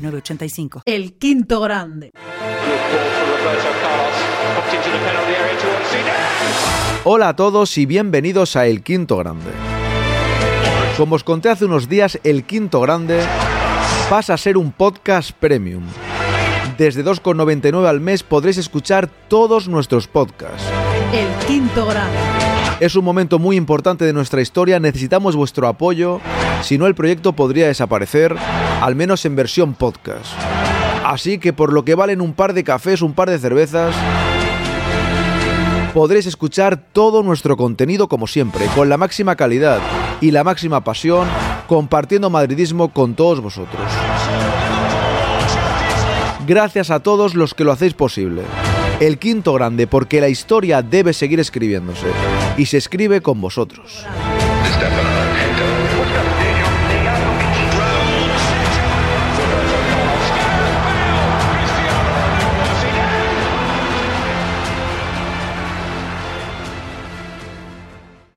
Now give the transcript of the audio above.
906985. El quinto grande. Hola a todos y bienvenidos a El Quinto Grande. Como os conté hace unos días, El Quinto Grande pasa a ser un podcast premium. Desde 2,99 al mes podréis escuchar todos nuestros podcasts. El quinto grande. Es un momento muy importante de nuestra historia, necesitamos vuestro apoyo, si no el proyecto podría desaparecer, al menos en versión podcast. Así que por lo que valen un par de cafés, un par de cervezas, podréis escuchar todo nuestro contenido como siempre, con la máxima calidad y la máxima pasión, compartiendo madridismo con todos vosotros. Gracias a todos los que lo hacéis posible. El quinto grande, porque la historia debe seguir escribiéndose y se escribe con vosotros.